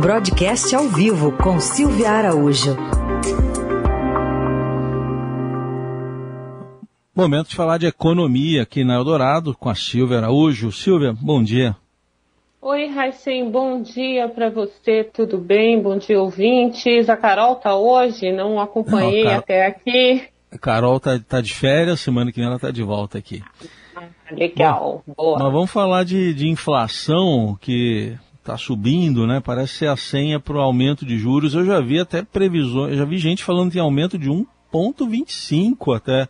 Broadcast ao vivo com Silvia Araújo. Momento de falar de economia aqui na Eldorado com a Silvia Araújo. Silvia, bom dia. Oi, Raicem, bom dia para você, tudo bem? Bom dia, ouvintes. A Carol tá hoje, não acompanhei não, Car... até aqui. A Carol tá, tá de férias, semana que vem ela tá de volta aqui. Ah, legal, Bom, boa. Mas vamos falar de, de inflação, que está subindo, né? Parece ser a senha para o aumento de juros. Eu já vi até previsões, já vi gente falando em aumento de 1,25 até. O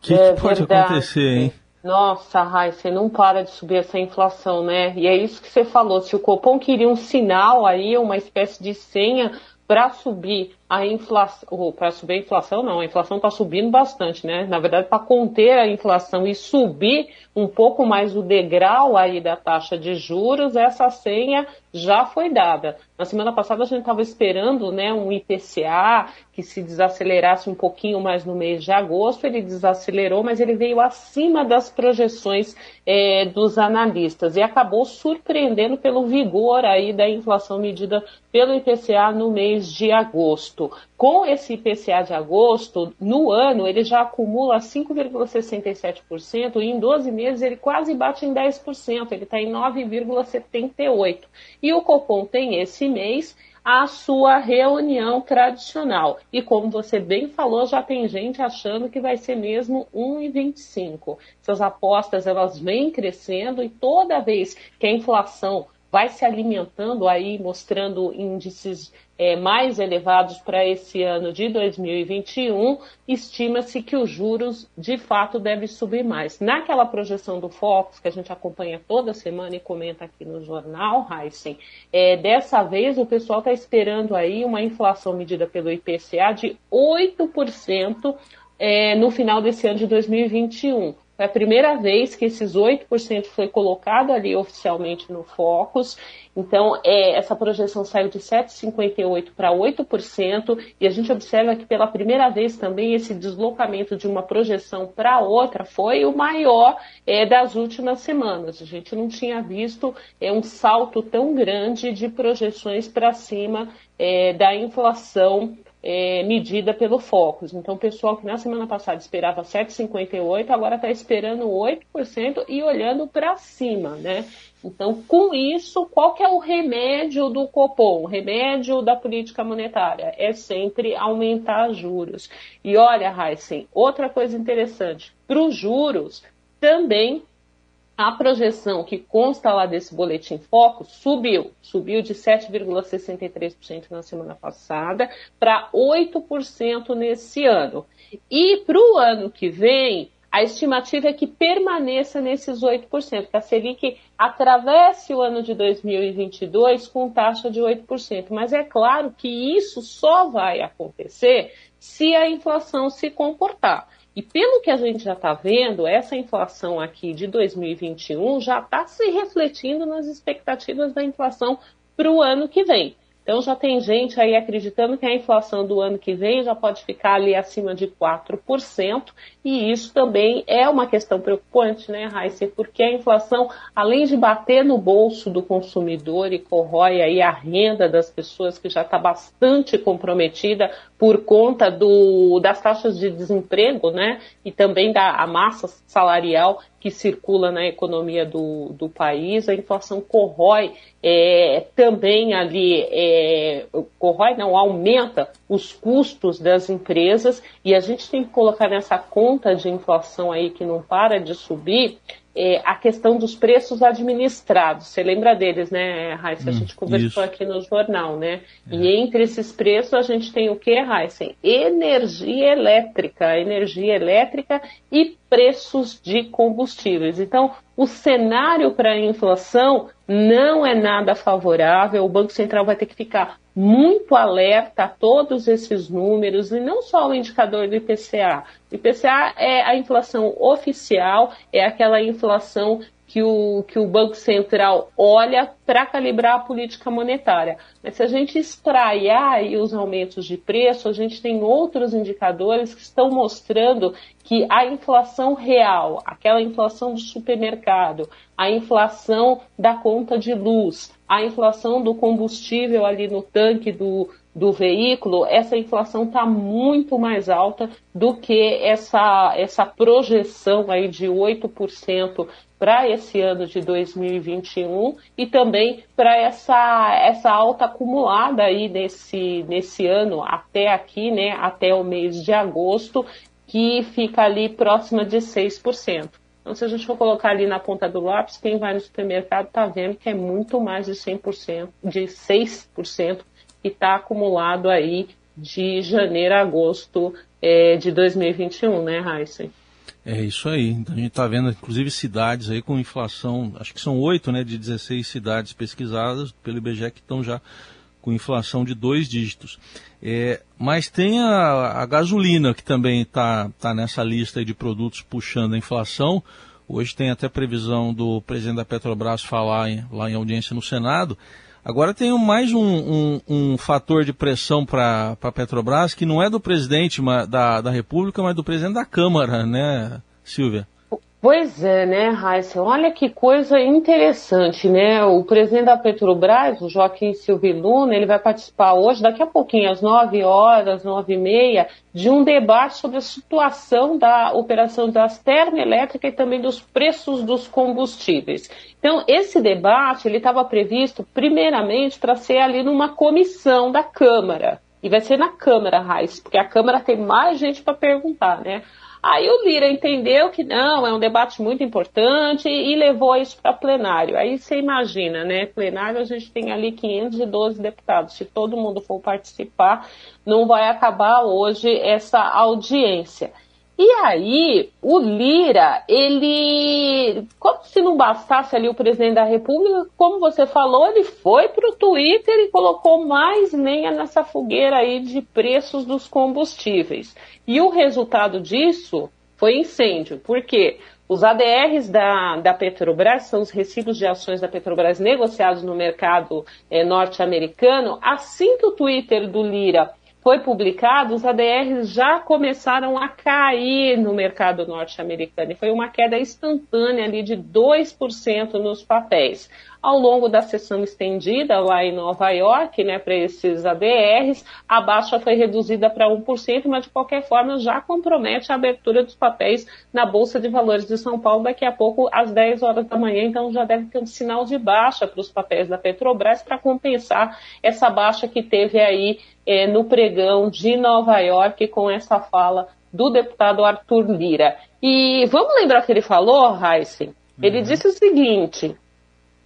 que, é que pode acontecer, hein? Nossa, Rai, você não para de subir essa inflação, né? E é isso que você falou. Se o Copom queria um sinal aí, uma espécie de senha para subir a inflação, para subir a inflação não, a inflação está subindo bastante, né? Na verdade, para conter a inflação e subir um pouco mais o degrau aí da taxa de juros, essa senha já foi dada. Na semana passada a gente estava esperando né, um IPCA que se desacelerasse um pouquinho mais no mês de agosto, ele desacelerou, mas ele veio acima das projeções é, dos analistas e acabou surpreendendo pelo vigor aí da inflação medida pelo IPCA no mês de agosto. Com esse IPCA de agosto, no ano, ele já acumula 5,67% e em 12 meses ele quase bate em 10%, ele está em 9,78%. E o Copom tem esse mês a sua reunião tradicional. E como você bem falou, já tem gente achando que vai ser mesmo 1,25. Essas apostas elas vêm crescendo e toda vez que a inflação vai se alimentando aí, mostrando índices é, mais elevados para esse ano de 2021, estima-se que os juros de fato devem subir mais. Naquela projeção do Focus, que a gente acompanha toda semana e comenta aqui no jornal, Heisen, é, dessa vez o pessoal está esperando aí uma inflação medida pelo IPCA de 8% é, no final desse ano de 2021. Foi a primeira vez que esses 8% foi colocado ali oficialmente no Focus. Então, é, essa projeção saiu de 7,58% para 8%, e a gente observa que pela primeira vez também esse deslocamento de uma projeção para outra foi o maior é, das últimas semanas. A gente não tinha visto é, um salto tão grande de projeções para cima é, da inflação é, medida pelo Focus. Então, o pessoal que na semana passada esperava 7,58, agora está esperando 8% e olhando para cima, né? Então, com isso, qual que é o remédio do Copom? O remédio da política monetária é sempre aumentar juros. E olha, Heisen, outra coisa interessante, para os juros também a projeção que consta lá desse boletim foco subiu, subiu de 7,63% na semana passada para 8% nesse ano. E para o ano que vem, a estimativa é que permaneça nesses 8%, que a Selic atravesse o ano de 2022 com taxa de 8%. Mas é claro que isso só vai acontecer se a inflação se comportar. E pelo que a gente já está vendo, essa inflação aqui de 2021 já está se refletindo nas expectativas da inflação para o ano que vem. Então já tem gente aí acreditando que a inflação do ano que vem já pode ficar ali acima de 4%, e isso também é uma questão preocupante, né, Raíssa? Porque a inflação, além de bater no bolso do consumidor e corrói aí a renda das pessoas que já está bastante comprometida por conta do, das taxas de desemprego, né, e também da massa salarial que circula na economia do, do país, a inflação corrói é, também ali, é, corrói não, aumenta os custos das empresas e a gente tem que colocar nessa conta de inflação aí que não para de subir, é, a questão dos preços administrados. Você lembra deles, né, Raíssa? A hum, gente conversou isso. aqui no jornal, né? É. E entre esses preços a gente tem o que, Raíssa? Energia elétrica, energia elétrica e preços de combustíveis. Então, o cenário para a inflação não é nada favorável. O Banco Central vai ter que ficar muito alerta a todos esses números e não só o indicador do IPCA. O IPCA é a inflação oficial, é aquela inflação que o, que o Banco Central olha para calibrar a política monetária. Mas se a gente espraiar os aumentos de preço, a gente tem outros indicadores que estão mostrando que a inflação real, aquela inflação do supermercado, a inflação da conta de luz, a inflação do combustível ali no tanque do, do veículo, essa inflação está muito mais alta do que essa, essa projeção aí de 8% para esse ano de 2021 e também para essa, essa alta acumulada aí nesse, nesse ano até aqui, né, até o mês de agosto, que fica ali próxima de 6%. Então, se a gente for colocar ali na ponta do lápis, quem vai no supermercado está vendo que é muito mais de 100%, de 6% que está acumulado aí de janeiro a agosto é, de 2021, né, Heisen? É isso aí. Então a gente está vendo, inclusive, cidades aí com inflação, acho que são oito, né, de 16 cidades pesquisadas pelo IBGE que estão já com inflação de dois dígitos. É, mas tem a, a, gasolina que também está tá nessa lista de produtos puxando a inflação. Hoje tem até previsão do presidente da Petrobras falar em, lá em audiência no Senado Agora tem mais um, um, um fator de pressão para a Petrobras que não é do presidente da, da República, mas do presidente da Câmara, né, Silvia? Pois é, né, Raíssa? Olha que coisa interessante, né? O presidente da Petrobras, o Joaquim Silvio Luna, ele vai participar hoje, daqui a pouquinho, às 9 horas, 9 e meia, de um debate sobre a situação da operação das termoelétricas e também dos preços dos combustíveis. Então, esse debate, ele estava previsto, primeiramente, para ser ali numa comissão da Câmara. E vai ser na Câmara, Raíssa, porque a Câmara tem mais gente para perguntar, né? Aí o Lira entendeu que não, é um debate muito importante e levou isso para plenário. Aí você imagina, né? Plenário a gente tem ali 512 deputados. Se todo mundo for participar, não vai acabar hoje essa audiência. E aí, o Lira, ele, como se não bastasse ali o presidente da República, como você falou, ele foi para o Twitter e colocou mais lenha nessa fogueira aí de preços dos combustíveis. E o resultado disso foi incêndio, porque os ADRs da, da Petrobras são os recibos de ações da Petrobras negociados no mercado é, norte-americano. Assim que o Twitter do Lira foi publicado, os ADRs já começaram a cair no mercado norte-americano. E foi uma queda instantânea ali de 2% nos papéis. Ao longo da sessão estendida lá em Nova York, né, para esses ADRs, a baixa foi reduzida para 1%, mas de qualquer forma já compromete a abertura dos papéis na Bolsa de Valores de São Paulo daqui a pouco às 10 horas da manhã, então já deve ter um sinal de baixa para os papéis da Petrobras para compensar essa baixa que teve aí é, no pregão de Nova York com essa fala do deputado Arthur Lira. E vamos lembrar o que ele falou, Heisen? Ele uhum. disse o seguinte: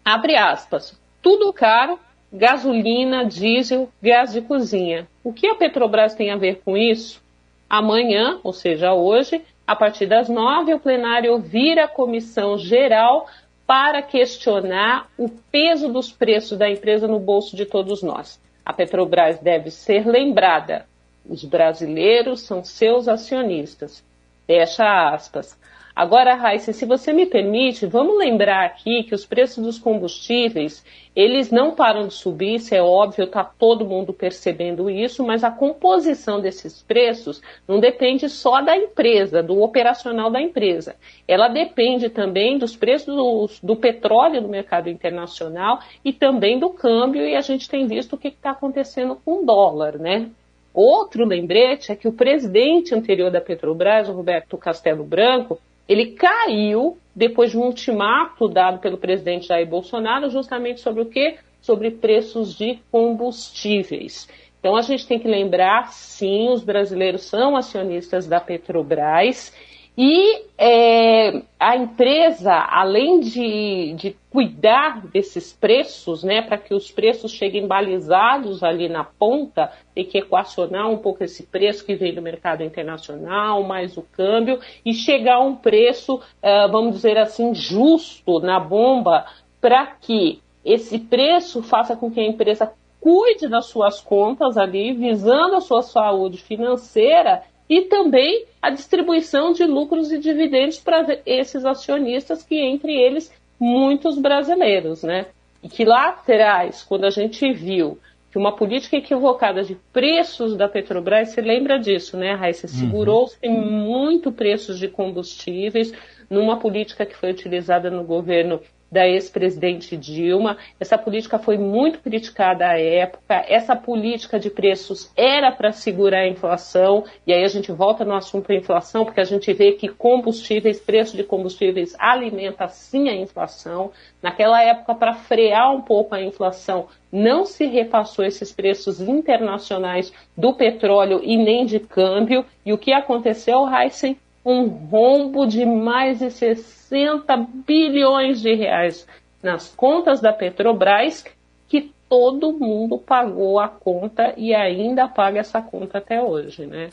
abre aspas, tudo caro, gasolina, diesel, gás de cozinha. O que a Petrobras tem a ver com isso? Amanhã, ou seja, hoje, a partir das nove, o plenário vira a comissão geral para questionar o peso dos preços da empresa no bolso de todos nós. A Petrobras deve ser lembrada. Os brasileiros são seus acionistas. Fecha aspas. Agora, Raíssa, se você me permite, vamos lembrar aqui que os preços dos combustíveis, eles não param de subir, isso é óbvio, está todo mundo percebendo isso, mas a composição desses preços não depende só da empresa, do operacional da empresa. Ela depende também dos preços do, do petróleo no mercado internacional e também do câmbio, e a gente tem visto o que está acontecendo com o dólar, né? Outro lembrete é que o presidente anterior da Petrobras, Roberto Castelo Branco, ele caiu depois de um ultimato dado pelo presidente Jair Bolsonaro, justamente sobre o quê? Sobre preços de combustíveis. Então a gente tem que lembrar, sim, os brasileiros são acionistas da Petrobras e é, a empresa, além de, de, cuidar desses preços, né, para que os preços cheguem balizados ali na ponta, tem que equacionar um pouco esse preço que vem do mercado internacional, mais o câmbio, e chegar a um preço, uh, vamos dizer assim, justo na bomba, para que esse preço faça com que a empresa cuide das suas contas ali, visando a sua saúde financeira e também a distribuição de lucros e dividendos para esses acionistas que, entre eles, muitos brasileiros, né? E que lá atrás, quando a gente viu que uma política equivocada de preços da Petrobras, você lembra disso, né, Raíssa? Uhum. Segurou-se muito preços de combustíveis numa política que foi utilizada no governo da ex-presidente Dilma. Essa política foi muito criticada à época. Essa política de preços era para segurar a inflação. E aí a gente volta no assunto da inflação, porque a gente vê que combustíveis, preço de combustíveis alimenta sim a inflação. Naquela época, para frear um pouco a inflação, não se repassou esses preços internacionais do petróleo e nem de câmbio. E o que aconteceu, Heisen? Um rombo de mais de 60 60 bilhões de reais nas contas da Petrobras, que todo mundo pagou a conta e ainda paga essa conta até hoje, né?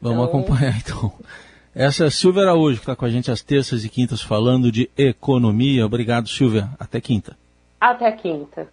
Vamos então... acompanhar então. Essa é Silvia Araújo, que está com a gente às terças e quintas falando de economia. Obrigado, Silvia. Até quinta. Até quinta.